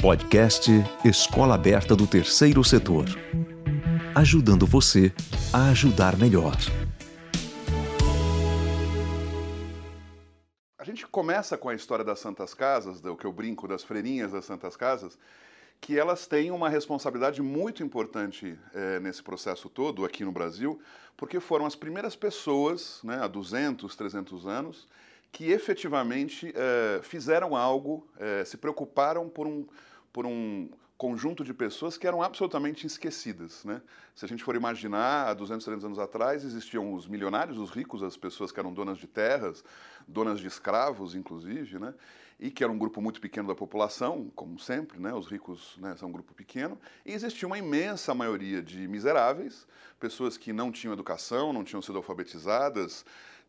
Podcast Escola Aberta do Terceiro Setor. Ajudando você a ajudar melhor. A gente começa com a história das Santas Casas, do que eu brinco das freirinhas das Santas Casas, que elas têm uma responsabilidade muito importante é, nesse processo todo aqui no Brasil, porque foram as primeiras pessoas, né, há 200, 300 anos, que efetivamente é, fizeram algo, é, se preocuparam por um, por um conjunto de pessoas que eram absolutamente esquecidas. Né? Se a gente for imaginar, há 200, 300 anos atrás, existiam os milionários, os ricos, as pessoas que eram donas de terras, donas de escravos, inclusive, né? e que era um grupo muito pequeno da população, como sempre, né? os ricos né, são um grupo pequeno, e existia uma imensa maioria de miseráveis, pessoas que não tinham educação, não tinham sido alfabetizadas,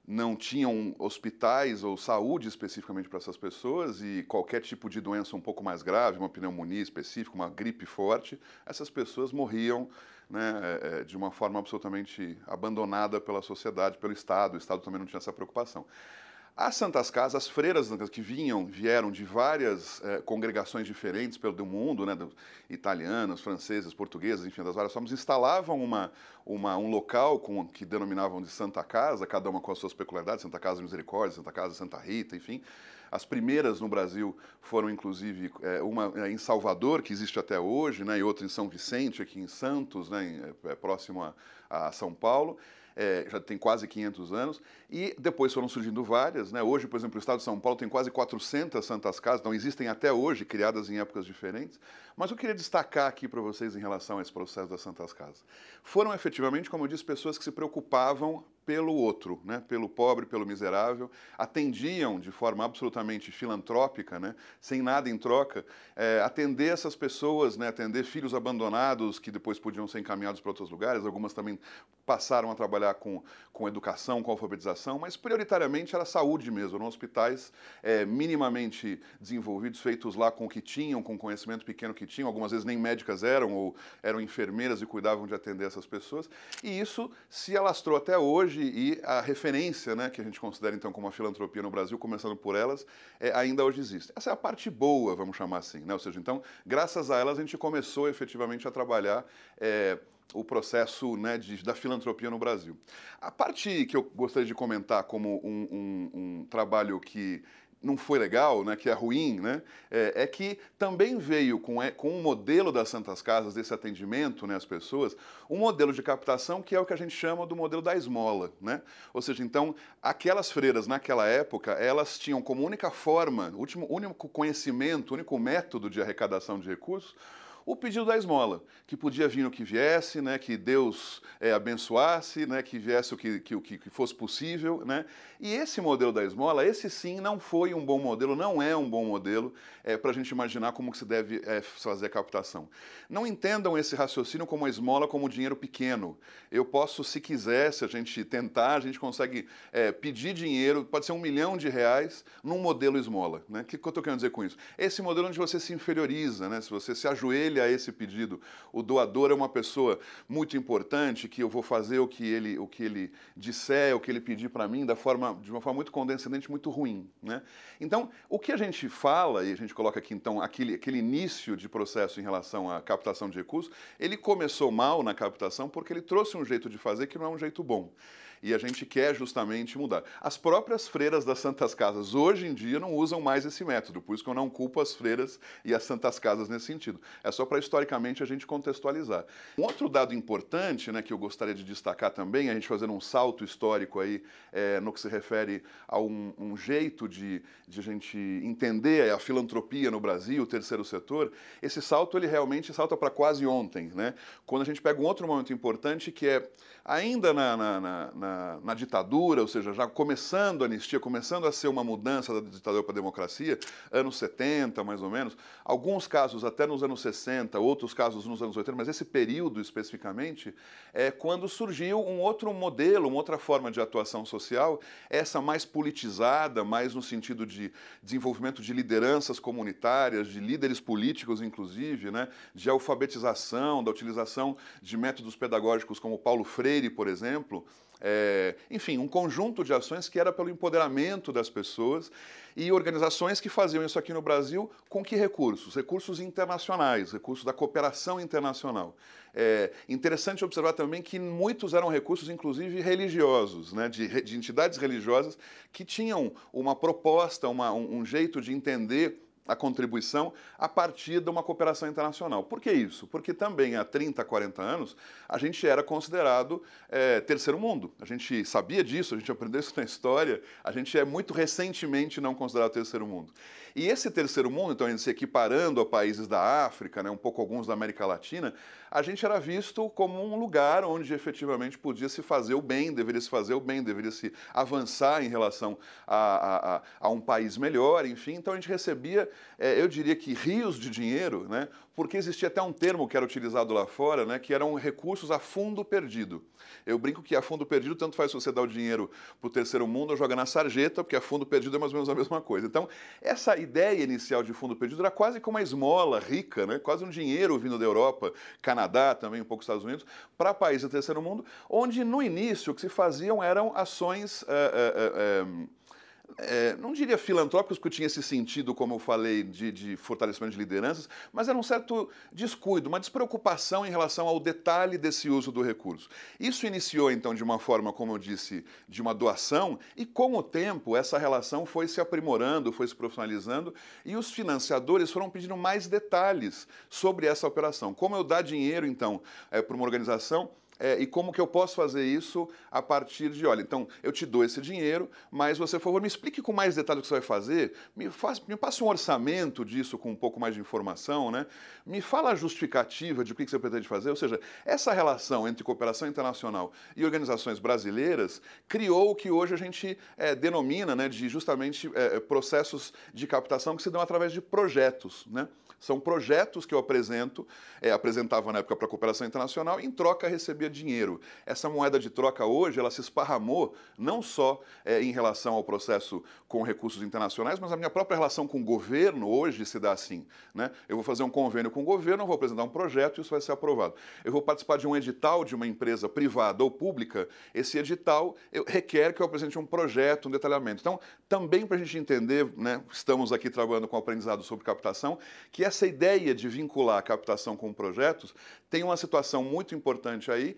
não tinham hospitais ou saúde especificamente para essas pessoas e qualquer tipo de doença um pouco mais grave, uma pneumonia específica, uma gripe forte, essas pessoas morriam né, é, é, de uma forma absolutamente abandonada pela sociedade, pelo Estado. O Estado também não tinha essa preocupação. As Santas Casas, as freiras que vinham, vieram de várias eh, congregações diferentes pelo mundo, né, italianas, francesas, portuguesas, enfim, das várias formas, instalavam uma, uma, um local com, que denominavam de Santa Casa, cada uma com as suas peculiaridades, Santa Casa Misericórdia, Santa Casa Santa Rita, enfim. As primeiras no Brasil foram, inclusive, eh, uma eh, em Salvador, que existe até hoje, né, e outra em São Vicente, aqui em Santos, né, em, próximo a, a São Paulo é, já tem quase 500 anos, e depois foram surgindo várias. Né? Hoje, por exemplo, o estado de São Paulo tem quase 400 santas casas, não existem até hoje, criadas em épocas diferentes. Mas eu queria destacar aqui para vocês em relação a esse processo das santas casas. Foram efetivamente, como eu disse, pessoas que se preocupavam pelo outro, né? pelo pobre, pelo miserável, atendiam de forma absolutamente filantrópica, né? sem nada em troca, é, atender essas pessoas, né? atender filhos abandonados que depois podiam ser encaminhados para outros lugares, algumas também passaram a trabalhar com, com educação, com alfabetização, mas prioritariamente era saúde mesmo, eram hospitais é, minimamente desenvolvidos, feitos lá com o que tinham, com o conhecimento pequeno que tinham, algumas vezes nem médicas eram, ou eram enfermeiras e cuidavam de atender essas pessoas, e isso se alastrou até hoje, e a referência, né, que a gente considera então como a filantropia no Brasil, começando por elas, é, ainda hoje existe. Essa é a parte boa, vamos chamar assim, né? Ou seja, então, graças a elas a gente começou efetivamente a trabalhar é, o processo né, de, da filantropia no Brasil. A parte que eu gostaria de comentar como um, um, um trabalho que não foi legal, né, que é ruim, né, é, é, que também veio com, é, com o modelo das Santas Casas, desse atendimento né, às pessoas, um modelo de captação que é o que a gente chama do modelo da esmola. Né? Ou seja, então, aquelas freiras naquela época, elas tinham como única forma, último, único conhecimento, único método de arrecadação de recursos, o pedido da esmola, que podia vir o que viesse, né, que Deus é, abençoasse, né, que viesse o que, que, que fosse possível. Né? E esse modelo da esmola, esse sim não foi um bom modelo, não é um bom modelo é, para a gente imaginar como que se deve é, fazer a captação. Não entendam esse raciocínio como a esmola como dinheiro pequeno. Eu posso, se quiser, se a gente tentar, a gente consegue é, pedir dinheiro, pode ser um milhão de reais, num modelo esmola. Né? O que, que eu estou querendo dizer com isso? Esse modelo onde você se inferioriza, né? se você se ajoelha a esse pedido. O doador é uma pessoa muito importante que eu vou fazer o que ele, o que ele disser, o que ele pedir para mim da forma, de uma forma muito condescendente, muito ruim. Né? Então, o que a gente fala, e a gente coloca aqui então aquele, aquele início de processo em relação à captação de recursos, ele começou mal na captação porque ele trouxe um jeito de fazer que não é um jeito bom e a gente quer justamente mudar. As próprias freiras das Santas Casas hoje em dia não usam mais esse método, por isso que eu não culpo as freiras e as Santas Casas nesse sentido. É só para historicamente a gente contextualizar. Um outro dado importante, né, que eu gostaria de destacar também, a gente fazendo um salto histórico aí é, no que se refere a um, um jeito de, de a gente entender a filantropia no Brasil, o terceiro setor, esse salto ele realmente salta para quase ontem, né? Quando a gente pega um outro momento importante que é ainda na, na, na na, na, ditadura, ou seja, já começando a anistia, começando a ser uma mudança da ditadura para a democracia, anos 70 mais ou menos, alguns casos até nos anos 60, outros casos nos anos 80, mas esse período especificamente é quando surgiu um outro modelo, uma outra forma de atuação social, essa mais politizada, mais no sentido de desenvolvimento de lideranças comunitárias, de líderes políticos, inclusive, né, de alfabetização, da utilização de métodos pedagógicos como Paulo Freire, por exemplo, é, enfim, um conjunto de ações que era pelo empoderamento das pessoas e organizações que faziam isso aqui no Brasil com que recursos? Recursos internacionais, recursos da cooperação internacional. É interessante observar também que muitos eram recursos, inclusive religiosos, né, de, de entidades religiosas que tinham uma proposta, uma, um, um jeito de entender a contribuição a partir de uma cooperação internacional. Por que isso? Porque também há 30, 40 anos a gente era considerado é, terceiro mundo. A gente sabia disso, a gente aprendeu isso na história, a gente é muito recentemente não considerado terceiro mundo. E esse terceiro mundo, então, se equiparando a países da África, né, um pouco alguns da América Latina, a gente era visto como um lugar onde efetivamente podia se fazer o bem, deveria se fazer o bem, deveria se avançar em relação a, a, a um país melhor, enfim. Então a gente recebia, é, eu diria que rios de dinheiro, né, porque existia até um termo que era utilizado lá fora, né, que eram recursos a fundo perdido. Eu brinco que a fundo perdido tanto faz você dar o dinheiro para o terceiro mundo ou joga na sarjeta, porque a fundo perdido é mais ou menos a mesma coisa. Então, essa ideia inicial de fundo perdido era quase como uma esmola rica, né, quase um dinheiro vindo da Europa, Canadá, também um pouco Estados Unidos, para países do terceiro mundo, onde no início o que se faziam eram ações. Uh, uh, uh, é, não diria filantrópicos, porque tinha esse sentido, como eu falei, de, de, fortalecimento de lideranças, mas era um certo descuido, uma despreocupação em relação ao detalhe desse uso do recurso. Isso iniciou, então, de uma forma, como eu disse, de uma doação, e com o tempo essa relação foi se aprimorando, foi se profissionalizando, e os financiadores foram pedindo mais detalhes sobre essa operação. Como eu dar dinheiro, então, é, para uma organização é, e como que eu posso fazer isso a partir de, olha, então eu te dou esse dinheiro, mas você, por favor, me explique com mais detalhes o que você vai fazer, me, faz, me passe um orçamento disso com um pouco mais de informação, né? me fala a justificativa de o que você pretende fazer, ou seja, essa relação entre cooperação internacional e organizações brasileiras criou o que hoje a gente é, denomina né, de justamente é, processos de captação que se dão através de projetos, né? São projetos que eu apresento, é, apresentava na época para a cooperação internacional, em troca recebia dinheiro. Essa moeda de troca hoje, ela se esparramou não só é, em relação ao processo com recursos internacionais, mas a minha própria relação com o governo hoje se dá assim. Né? Eu vou fazer um convênio com o governo, vou apresentar um projeto e isso vai ser aprovado. Eu vou participar de um edital de uma empresa privada ou pública, esse edital eu, requer que eu apresente um projeto, um detalhamento. Então, também para a gente entender, né, estamos aqui trabalhando com aprendizado sobre captação, que essa ideia de vincular a captação com projetos tem uma situação muito importante aí,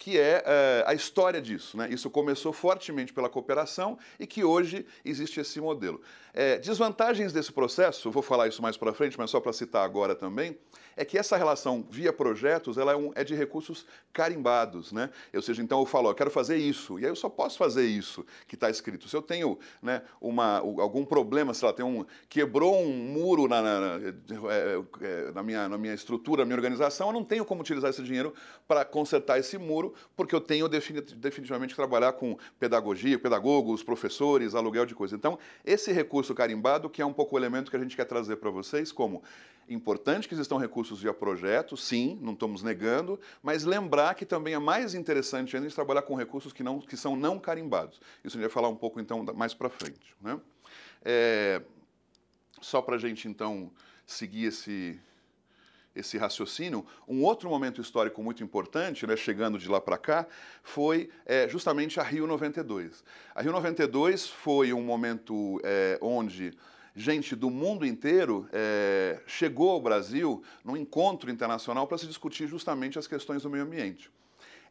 que é, é a história disso. Né? Isso começou fortemente pela cooperação e que hoje existe esse modelo. É, desvantagens desse processo, vou falar isso mais para frente, mas só para citar agora também, é que essa relação via projetos ela é, um, é, de recursos carimbados. Né? Ou seja, então eu falo, eu quero fazer isso, e aí eu só posso fazer isso que está escrito. Se eu tenho né, uma, algum problema, sei lá, tem um, quebrou um muro na, na, na, é, é, na, minha, na minha estrutura, na minha organização, eu não tenho como utilizar esse dinheiro para consertar esse muro, porque eu tenho definitivamente que trabalhar com pedagogia, pedagogos, professores, aluguel de coisas. Então, esse recurso carimbado, que é um pouco o elemento que a gente quer trazer para vocês, como importante que existam recursos via projeto, sim, não estamos negando, mas lembrar que também é mais interessante ainda trabalhar com recursos que, não, que são não carimbados. Isso a gente vai falar um pouco então mais para frente. Né? É, só para a gente então seguir esse, esse raciocínio, um outro momento histórico muito importante, né, chegando de lá para cá, foi é, justamente a Rio 92. A Rio 92 foi um momento é, onde gente do mundo inteiro é, chegou ao Brasil num encontro internacional para se discutir justamente as questões do meio ambiente.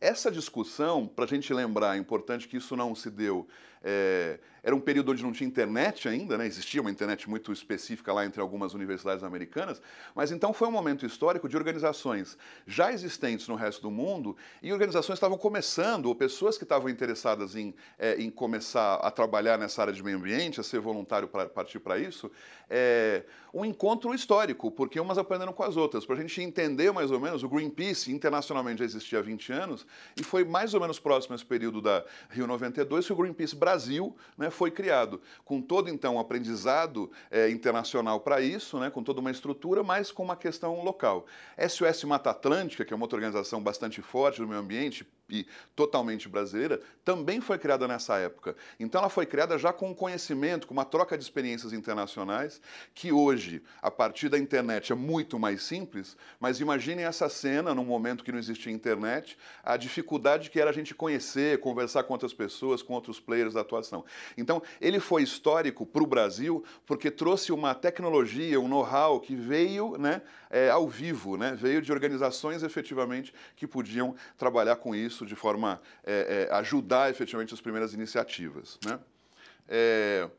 Essa discussão, para a gente lembrar, é importante que isso não se deu é, era um período onde não tinha internet ainda, né? existia uma internet muito específica lá entre algumas universidades americanas, mas então foi um momento histórico de organizações já existentes no resto do mundo e organizações estavam começando, ou pessoas que estavam interessadas em, é, em começar a trabalhar nessa área de meio ambiente, a ser voluntário para partir para isso, é, um encontro histórico, porque umas aprenderam com as outras. Para a gente entender mais ou menos, o Greenpeace internacionalmente já existia há 20 anos e foi mais ou menos próximo a esse período da Rio 92 que o Greenpeace Brasil né, foi criado, com todo então um aprendizado é, internacional para isso, né, com toda uma estrutura, mas com uma questão local. SOS Mata Atlântica, que é uma outra organização bastante forte do meio ambiente, e totalmente brasileira, também foi criada nessa época. Então ela foi criada já com um conhecimento, com uma troca de experiências internacionais, que hoje, a partir da internet, é muito mais simples, mas imaginem essa cena num momento que não existia internet, a dificuldade que era a gente conhecer, conversar com outras pessoas, com outros players da atuação. Então, ele foi histórico para o Brasil porque trouxe uma tecnologia, um know-how que veio né, é, ao vivo, né, veio de organizações efetivamente que podiam trabalhar com isso de forma é, é, ajudar efetivamente as primeiras iniciativas. Né? É,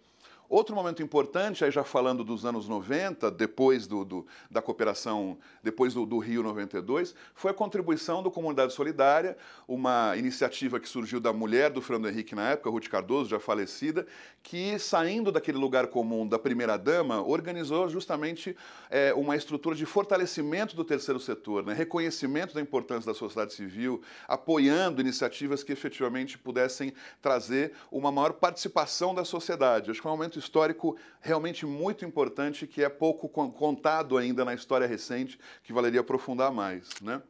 Outro momento importante, aí já falando dos anos 90, depois do, do da cooperação, depois do, do, Rio 92, foi a contribuição do Comunidade Solidária, uma iniciativa que surgiu da mulher do Fernando Henrique na época, Ruth Cardoso, já falecida, que saindo daquele lugar comum da primeira-dama, organizou justamente é, uma estrutura de fortalecimento do terceiro setor, né? reconhecimento da importância da sociedade civil, apoiando iniciativas que efetivamente pudessem trazer uma maior participação da sociedade. Acho que foi um momento histórico realmente muito importante que é pouco contado ainda na história recente, que valeria aprofundar mais. Né?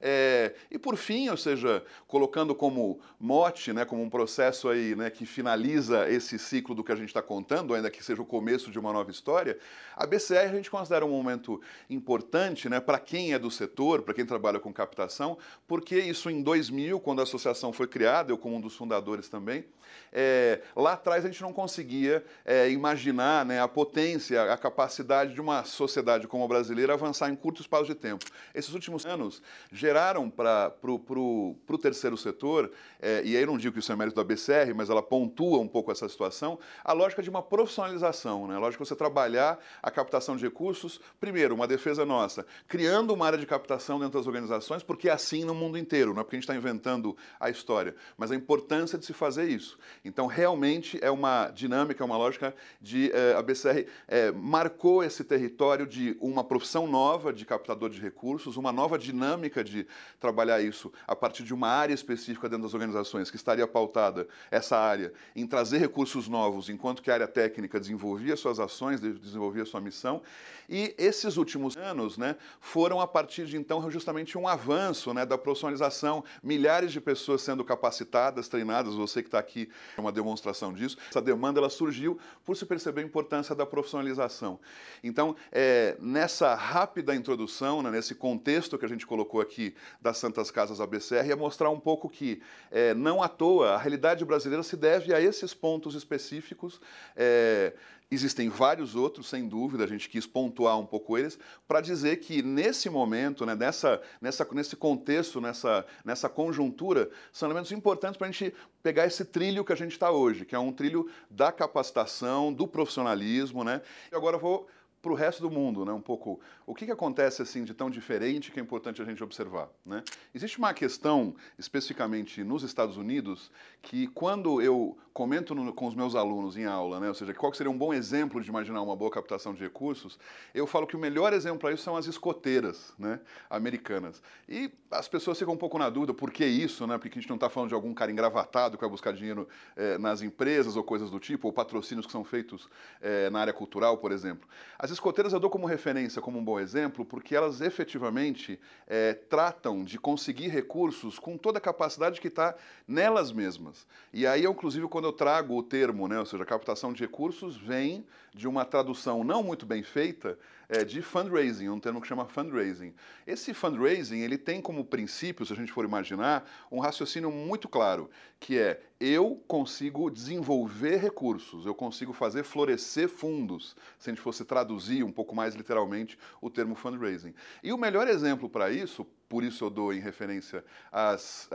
É, e por fim, ou seja, colocando como mote, né, como um processo aí, né, que finaliza esse ciclo do que a gente está contando, ainda que seja o começo de uma nova história, a BCR a gente considera um momento importante né, para quem é do setor, para quem trabalha com captação, porque isso em 2000, quando a associação foi criada, eu como um dos fundadores também, é, lá atrás a gente não conseguia é, imaginar né, a potência, a capacidade de uma sociedade como a brasileira avançar em curto espaço de tempo. Esses últimos anos geraram geraram para o terceiro setor, é, e aí não digo que isso é mérito da BCR, mas ela pontua um pouco essa situação, a lógica de uma profissionalização, né? a lógica de você trabalhar a captação de recursos, primeiro, uma defesa nossa, criando uma área de captação dentro das organizações, porque é assim no mundo inteiro, não é porque a gente está inventando a história, mas a importância de se fazer isso. Então, realmente é uma dinâmica, é uma lógica de é, a BCR é, marcou esse território de uma profissão nova de captador de recursos, uma nova dinâmica de trabalhar isso a partir de uma área específica dentro das organizações, que estaria pautada essa área em trazer recursos novos, enquanto que a área técnica desenvolvia suas ações, desenvolvia sua missão. E esses últimos anos né, foram, a partir de então, justamente um avanço né, da profissionalização, milhares de pessoas sendo capacitadas, treinadas, você que está aqui é uma demonstração disso. Essa demanda ela surgiu por se perceber a importância da profissionalização. Então, é, nessa rápida introdução, né, nesse contexto que a gente colocou aqui das Santas Casas ABCR é mostrar um pouco que, é, não à toa, a realidade brasileira se deve a esses pontos específicos. É, Existem vários outros, sem dúvida, a gente quis pontuar um pouco eles, para dizer que nesse momento, né, nessa, nessa, nesse contexto, nessa, nessa conjuntura, são elementos importantes para a gente pegar esse trilho que a gente está hoje, que é um trilho da capacitação, do profissionalismo. Né? E agora vou para o resto do mundo, né? Um pouco o que, que acontece assim de tão diferente que é importante a gente observar, né? Existe uma questão especificamente nos Estados Unidos que quando eu comento no, com os meus alunos em aula, né? Ou seja, qual seria um bom exemplo de imaginar uma boa captação de recursos? Eu falo que o melhor exemplo para isso são as escoteiras, né? Americanas. E as pessoas ficam um pouco na dúvida por que isso, né? Porque a gente não está falando de algum cara engravatado que vai buscar dinheiro eh, nas empresas ou coisas do tipo, ou patrocínios que são feitos eh, na área cultural, por exemplo. As escoteiras eu dou como referência, como um bom exemplo, porque elas efetivamente é, tratam de conseguir recursos com toda a capacidade que está nelas mesmas. E aí, eu, inclusive, quando eu trago o termo, né, ou seja, captação de recursos, vem de uma tradução não muito bem feita é, de fundraising, um termo que chama fundraising. Esse fundraising ele tem como princípio, se a gente for imaginar, um raciocínio muito claro, que é eu consigo desenvolver recursos, eu consigo fazer florescer fundos, se a gente fosse traduzir um pouco mais literalmente o termo fundraising. E o melhor exemplo para isso, por isso eu dou em referência às,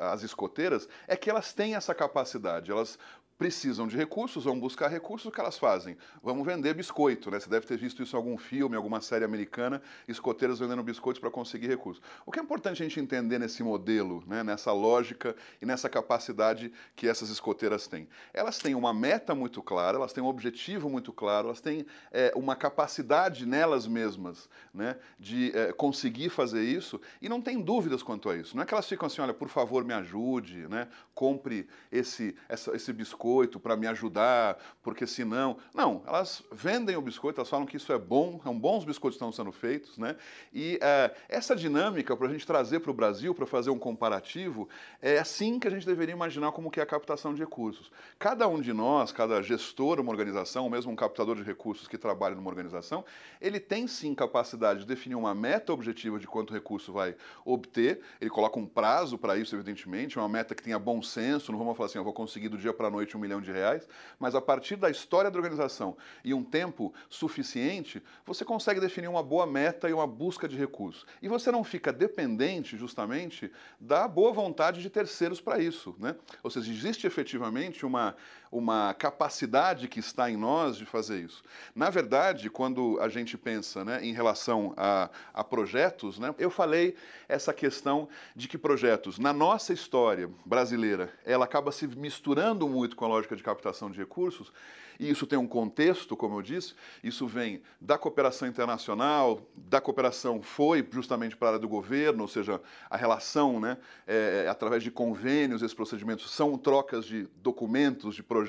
às escoteiras, é que elas têm essa capacidade, elas precisam de recursos, vão buscar recursos, o que elas fazem? Vamos vender biscoito, né? Você deve ter visto isso em algum filme, alguma série americana, escoteiros vendendo biscoitos para conseguir recursos. O que é importante a gente entender nesse modelo, né? nessa lógica e nessa capacidade que essas escoteiras têm? Elas têm uma meta muito clara, elas têm um objetivo muito claro, elas têm é, uma capacidade nelas mesmas né? de é, conseguir fazer isso e não tem dúvidas quanto a isso. Não é que elas ficam assim, olha, por favor, me ajude, né? compre esse, essa, esse biscoito biscoito para me ajudar, porque senão. Não, elas vendem o biscoito, elas falam que isso é bom, são bons biscoitos que estão sendo feitos, né? E é, essa dinâmica, para a gente trazer para o Brasil, para fazer um comparativo, é assim que a gente deveria imaginar como que é a captação de recursos. Cada um de nós, cada gestor uma organização, ou mesmo um captador de recursos que trabalha numa organização, ele tem sim capacidade de definir uma meta objetiva de quanto recurso vai obter, ele coloca um prazo para isso, evidentemente, uma meta que tenha bom senso, não vamos falar assim, eu vou conseguir do dia para a noite um milhão de reais, mas a partir da história da organização e um tempo suficiente, você consegue definir uma boa meta e uma busca de recursos. E você não fica dependente, justamente, da boa vontade de terceiros para isso. Né? Ou seja, existe efetivamente uma, uma capacidade que está em nós de fazer isso. Na verdade, quando a gente pensa né, em relação a, a projetos, né, eu falei essa questão de que projetos, na nossa história brasileira, ela acaba se misturando muito com a lógica de captação de recursos, e isso tem um contexto, como eu disse, isso vem da cooperação internacional, da cooperação foi justamente para a área do governo, ou seja, a relação, né, é, através de convênios, esses procedimentos são trocas de documentos, de projetos,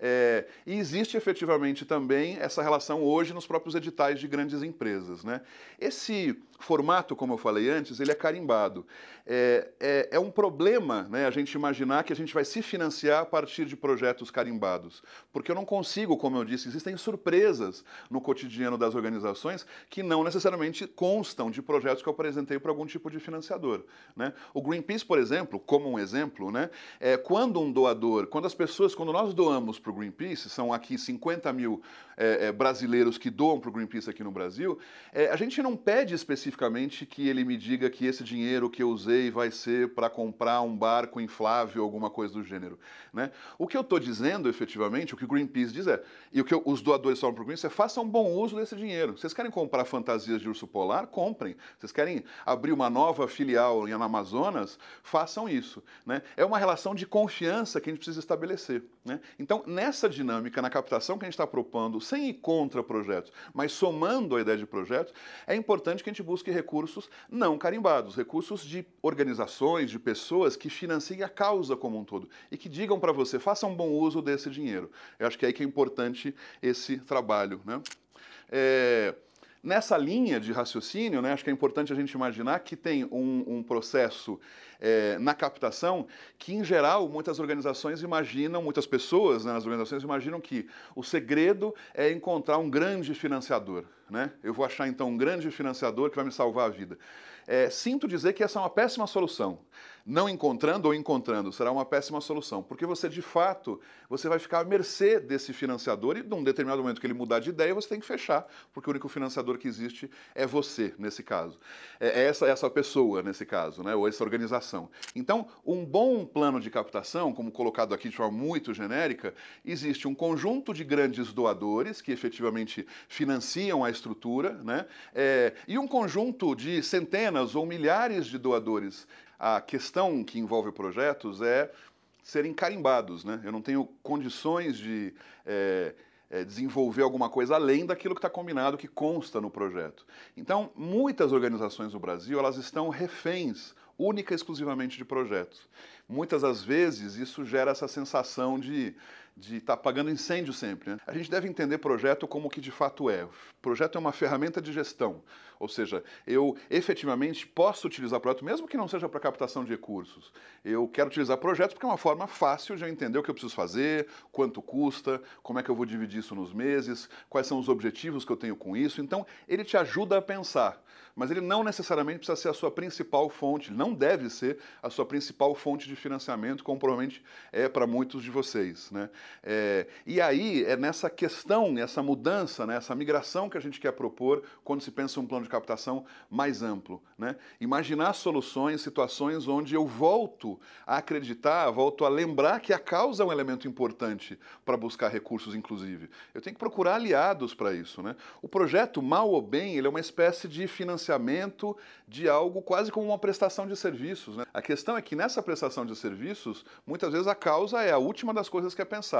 é, e existe efetivamente também essa relação hoje nos próprios editais de grandes empresas. Né? Esse formato, como eu falei antes, ele é carimbado. É, é, é, um problema né, a gente imaginar que a gente vai se financiar a partir de projetos carimbados, porque eu não consigo, como eu disse, existem surpresas no cotidiano das organizações que não necessariamente constam de projetos que eu apresentei para algum tipo de financiador. Né? O Greenpeace, por exemplo, como um exemplo, né, é, quando um doador, quando as pessoas, quando nós doamos para o Greenpeace, são aqui 50 mil é, é, brasileiros que doam para o Greenpeace aqui no Brasil, é, a gente não pede especificamente que ele me diga que esse dinheiro que eu usei vai ser para comprar um barco inflável, alguma coisa do gênero. Né? O que eu estou dizendo, efetivamente, o que o Greenpeace diz é, e o que eu, os doadores falam para o Greenpeace é, façam bom uso desse dinheiro. Vocês querem comprar fantasias de urso polar? Comprem. Vocês querem abrir uma nova filial na Amazonas? Façam isso. Né? É uma relação de confiança que a gente precisa estabelecer. Né? Então, nessa dinâmica, na captação que a gente está propondo, sem ir contra projetos, mas somando a ideia de projetos, é importante que a gente busque recursos não carimbados, recursos de organizações, de pessoas que financiem a causa como um todo e que digam para você, faça um bom uso desse dinheiro. Eu acho que é aí que é importante esse trabalho. Né? É... Nessa linha de raciocínio, né, acho que é importante a gente imaginar que tem um, um processo é, na captação que, em geral, muitas organizações imaginam, muitas pessoas né, nas organizações imaginam que o segredo é encontrar um grande financiador. Né? Eu vou achar, então, um grande financiador que vai me salvar a vida. É, sinto dizer que essa é uma péssima solução. Não encontrando ou encontrando será uma péssima solução, porque você de fato você vai ficar à mercê desse financiador e num determinado momento que ele mudar de ideia você tem que fechar, porque o único financiador que existe é você nesse caso, é, é essa essa pessoa nesse caso, né, ou essa organização. Então, um bom plano de captação, como colocado aqui de forma muito genérica, existe um conjunto de grandes doadores que efetivamente financiam a estrutura, né, é, e um conjunto de centenas ou milhares de doadores. A questão que envolve projetos é serem carimbados. Né? Eu não tenho condições de é, é, desenvolver alguma coisa além daquilo que está combinado, que consta no projeto. Então, muitas organizações no Brasil elas estão reféns única e exclusivamente de projetos. Muitas das vezes isso gera essa sensação de de estar tá pagando incêndio sempre. Né? A gente deve entender projeto como o que de fato é. Projeto é uma ferramenta de gestão, ou seja, eu efetivamente posso utilizar projeto, mesmo que não seja para captação de recursos. Eu quero utilizar projetos porque é uma forma fácil de eu entender o que eu preciso fazer, quanto custa, como é que eu vou dividir isso nos meses, quais são os objetivos que eu tenho com isso. Então, ele te ajuda a pensar mas ele não necessariamente precisa ser a sua principal fonte, não deve ser a sua principal fonte de financiamento, como provavelmente é para muitos de vocês. Né? É, e aí é nessa questão, nessa mudança, né, essa migração que a gente quer propor quando se pensa um plano de captação mais amplo. Né? Imaginar soluções, situações onde eu volto a acreditar, volto a lembrar que a causa é um elemento importante para buscar recursos, inclusive. Eu tenho que procurar aliados para isso. Né? O projeto, mal ou bem, ele é uma espécie de financiamento de algo quase como uma prestação de serviços. Né? A questão é que nessa prestação de serviços, muitas vezes a causa é a última das coisas que é pensada.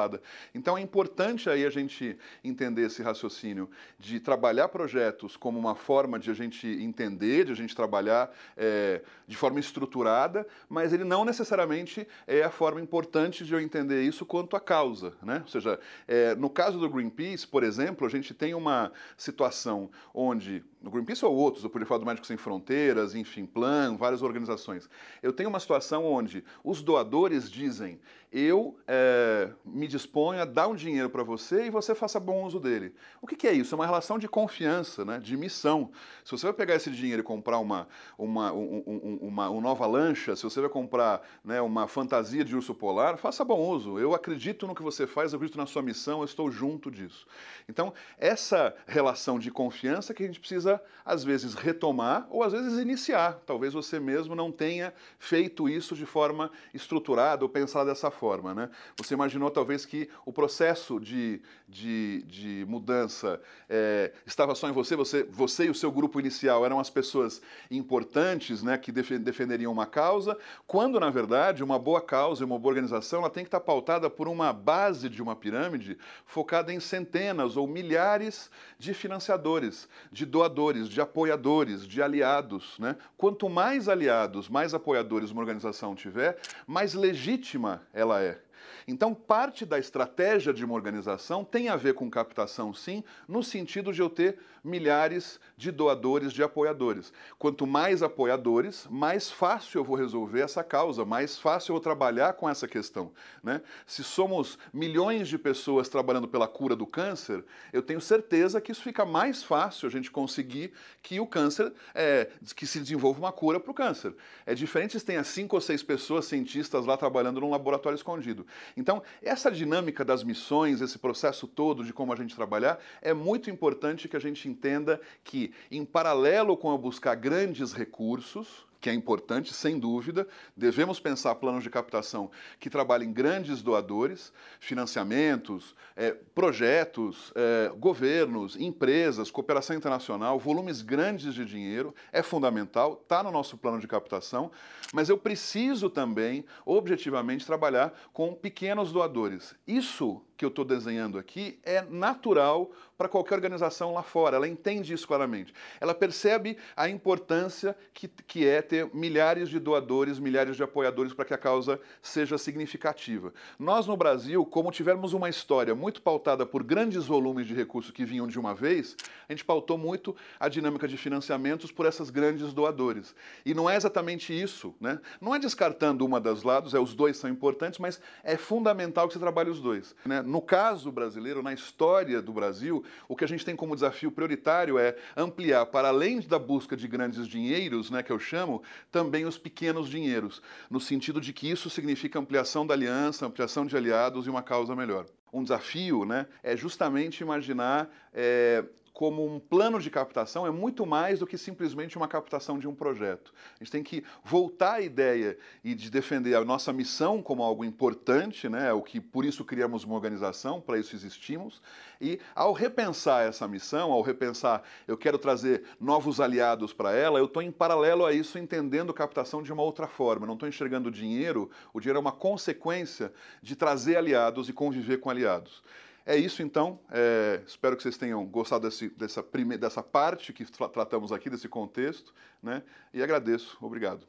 Então é importante aí a gente entender esse raciocínio de trabalhar projetos como uma forma de a gente entender, de a gente trabalhar é, de forma estruturada, mas ele não necessariamente é a forma importante de eu entender isso quanto à causa. Né? Ou seja, é, no caso do Greenpeace, por exemplo, a gente tem uma situação onde no Greenpeace ou outros, eu poderia falar do Médicos Sem Fronteiras, enfim, Plan, várias organizações. Eu tenho uma situação onde os doadores dizem: eu é, me disponho a dar um dinheiro para você e você faça bom uso dele. O que, que, é isso? É uma relação de confiança, né, de missão. Se você vai pegar esse dinheiro e comprar uma, uma, um, um, uma, uma nova lancha, se você vai comprar né, uma fantasia de urso polar, faça bom uso. Eu acredito no que você faz, eu acredito na sua missão, eu estou junto disso. Então, essa relação de confiança que a gente precisa, às vezes, retomar ou às vezes iniciar. Talvez você mesmo não tenha feito isso de forma estruturada ou pensada dessa forma. Né? Você imaginou talvez que o processo de, de, de mudança é, estava só em você, você, você e o seu grupo inicial eram as pessoas importantes né, que defenderiam uma causa, quando na verdade uma boa causa e uma boa organização ela tem que estar pautada por uma base de uma pirâmide focada em centenas ou milhares de financiadores, de doadores, de apoiadores, de aliados. Né? Quanto mais aliados, mais apoiadores uma organização tiver, mais legítima ela ela é. Então, parte da estratégia de uma organização tem a ver com captação, sim, no sentido de eu ter milhares de doadores, de apoiadores. Quanto mais apoiadores, mais fácil eu vou resolver essa causa, mais fácil eu vou trabalhar com essa questão. Né? Se somos milhões de pessoas trabalhando pela cura do câncer, eu tenho certeza que isso fica mais fácil a gente conseguir que o câncer, é, que se desenvolva uma cura para o câncer. É diferente se tenha cinco ou seis pessoas, cientistas lá trabalhando num laboratório escondido. Então, essa dinâmica das missões, esse processo todo de como a gente trabalhar, é muito importante que a gente entenda que, em paralelo com eu buscar grandes recursos, que é importante, sem dúvida. Devemos pensar planos de captação que trabalhem grandes doadores, financiamentos, é, projetos, é, governos, empresas, cooperação internacional, volumes grandes de dinheiro, é fundamental, está no nosso plano de captação, mas eu preciso também, objetivamente, trabalhar com pequenos doadores. Isso que eu estou desenhando aqui é natural para qualquer organização lá fora. Ela entende isso claramente. Ela percebe a importância que, que é ter milhares de doadores, milhares de apoiadores para que a causa seja significativa. Nós, no Brasil, como tivermos uma história muito pautada por grandes volumes de recursos que vinham de uma vez, a gente pautou muito a dinâmica de financiamentos por essas grandes doadores. E não é exatamente isso. Né? Não é descartando uma das lados, é, os dois são importantes, mas é fundamental que você trabalhe os dois. Né? No caso brasileiro, na história do Brasil, o que a gente tem como desafio prioritário é ampliar, para além da busca de grandes dinheiros, né, que eu chamo, também os pequenos dinheiros, no sentido de que isso significa ampliação da aliança, ampliação de aliados e uma causa melhor. Um desafio né, é justamente imaginar é, como um plano de captação é muito mais do que simplesmente uma captação de um projeto. A gente tem que voltar à ideia e de defender a nossa missão como algo importante, né? o que por isso criamos uma organização, para isso existimos, e ao repensar essa missão, ao repensar eu quero trazer novos aliados para ela, eu estou em paralelo a isso entendendo captação de uma outra forma. Eu não estou enxergando o dinheiro, o dinheiro é uma consequência de trazer aliados e conviver com aliados. É isso então. É, espero que vocês tenham gostado desse, dessa, prime, dessa parte que tra tratamos aqui, desse contexto, né? E agradeço. Obrigado.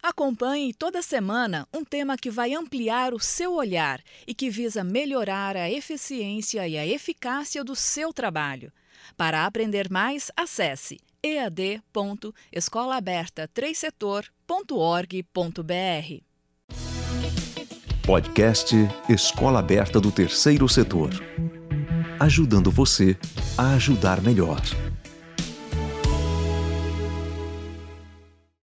Acompanhe toda semana um tema que vai ampliar o seu olhar e que visa melhorar a eficiência e a eficácia do seu trabalho. Para aprender mais, acesse ead.escolaaberta3setor.org.br. Podcast Escola Aberta do Terceiro Setor. Ajudando você a ajudar melhor.